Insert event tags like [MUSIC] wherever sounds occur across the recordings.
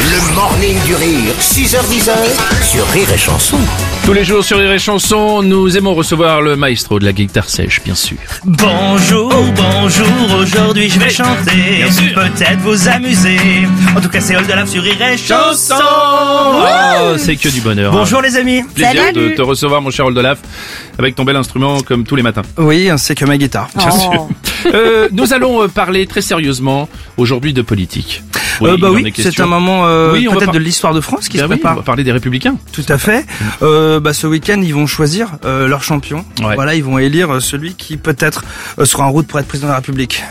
Le morning du rire, 6h10 sur Rire et Chanson. Tous les jours sur Rire et Chanson, nous aimons recevoir le maestro de la guitare sèche, bien sûr. Bonjour, bonjour, aujourd'hui je vais chanter, peut-être vous amuser. En tout cas, c'est Hall de Lave sur Rire et Chanson. Oh, c'est que du bonheur. Bonjour les amis. Plaisir de te recevoir, mon cher Oldelaf, avec ton bel instrument comme tous les matins. Oui, c'est que ma guitare. Bien sûr. Euh, nous allons euh, parler très sérieusement aujourd'hui de politique. Euh, bah oui, est question. c'est un moment euh, Oui, peut-être de l'histoire de France qui Ben se oui, on prépare. va parler des Républicains. Tout à fait. Euh, bah, ce week-end, ils vont choisir euh, leur champion. Ouais. Voilà, ils vont élire celui qui peut-être euh, sera en route pour être président de la République.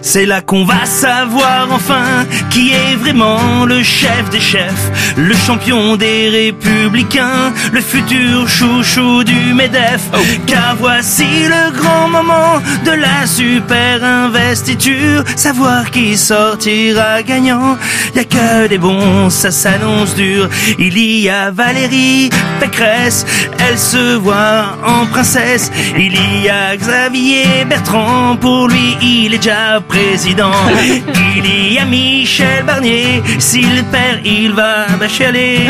C'est là qu'on va savoir enfin qui est vraiment le chef des chefs, le champion des républicains, le futur chouchou du MEDEF. Car voici le grand moment de la super investiture, savoir qui sortira gagnant. Y a que des bons, ça s'annonce dur. Il y a Valérie Pécresse, elle se voit en princesse. Il y a Xavier Bertrand, pour lui il est déjà président. Il y a Michel Barnier, s'il perd il va bachaler.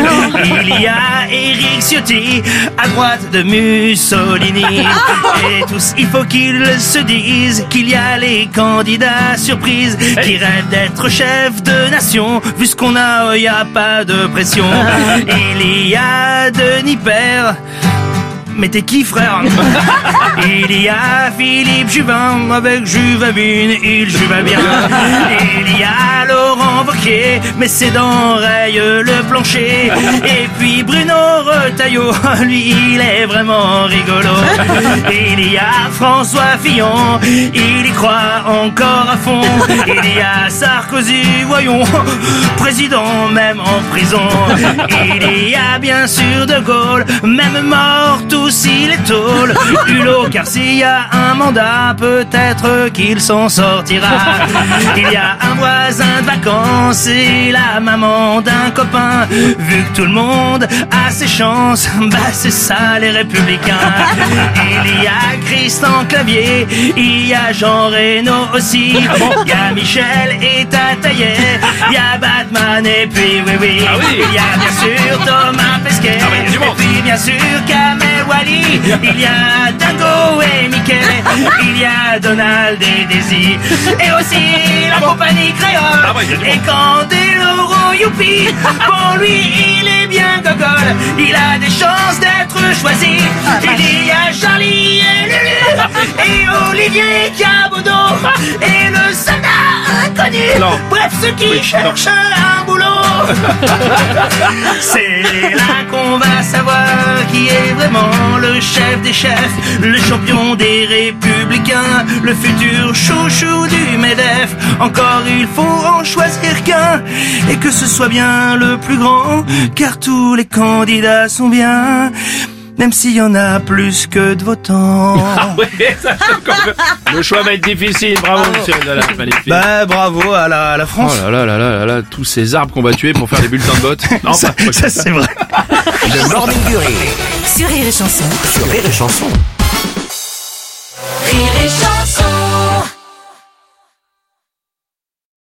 Il y a Eric Ciotti, à droite de Mussolini. Et tous, il faut qu'ils se disent qu'il y a les candidats surprises qui rêvent d'être chef de nation. Vu ce qu'on a, il y a pas de pression. [LAUGHS] Il y a Denis Père. Mais t'es qui frère? [LAUGHS] Il y a Philippe Juvin avec Juvavine, il juva bien. Il y a Laurent Wauquiez, mais ses dents rayent le plancher. Et puis Bruno Retailleau, lui il est vraiment rigolo. Il y a François Fillon, il y croit encore à fond. Il y a Sarkozy, voyons, président même en prison. Il y a bien sûr De Gaulle, même mort tous il est tôle. Hulot, car s'il y a un mandat, peut-être qu'il s'en sortira. Il y a un voisin de vacances et la maman d'un copain. Vu que tout le monde a ses chances, bah c'est ça les républicains. Il y a Clavier, il y a Jean Reno aussi. Il y a Michel et Tataillet, il y a Batman et puis oui oui. Ah oui? Il y a bien sûr Thomas Pesquet, Ah oui, et puis bien sûr Kamel Wally. Il y a Dingo et Mickey, il y a Donald et Daisy, et aussi la compagnie créole. Ah du Et. Candeloro Youpi, pour lui il est bien gogol, il a des chances d'être choisi. Il y a Charlie et Olivier Cabodo, et le soldat inconnu. Non. Bref, ceux qui Oui, cherchent un boulot. [LAUGHS] C'est là qu'on va savoir qui est vraiment le chef des chefs, le champion des républicains, le futur chouchou du MEDEF. Encore il faut en choisir qu'un et que ce soit bien le plus grand, car tous les candidats sont bien. Même s'il y en a plus que de votants. [LAUGHS] Ah ouais, ça, encore- Le choix va être difficile, bravo, monsieur Oldelaf, magnifique. Bah bravo à la, à la Oh France. là là là là là là, tous ces arbres qu'on va tuer pour faire des bulletins de vote. [LAUGHS] Non, ça, pas- ça, c'est vrai. Le morning du rire Sur Rire et Chanson. sur. Rire et Chanson.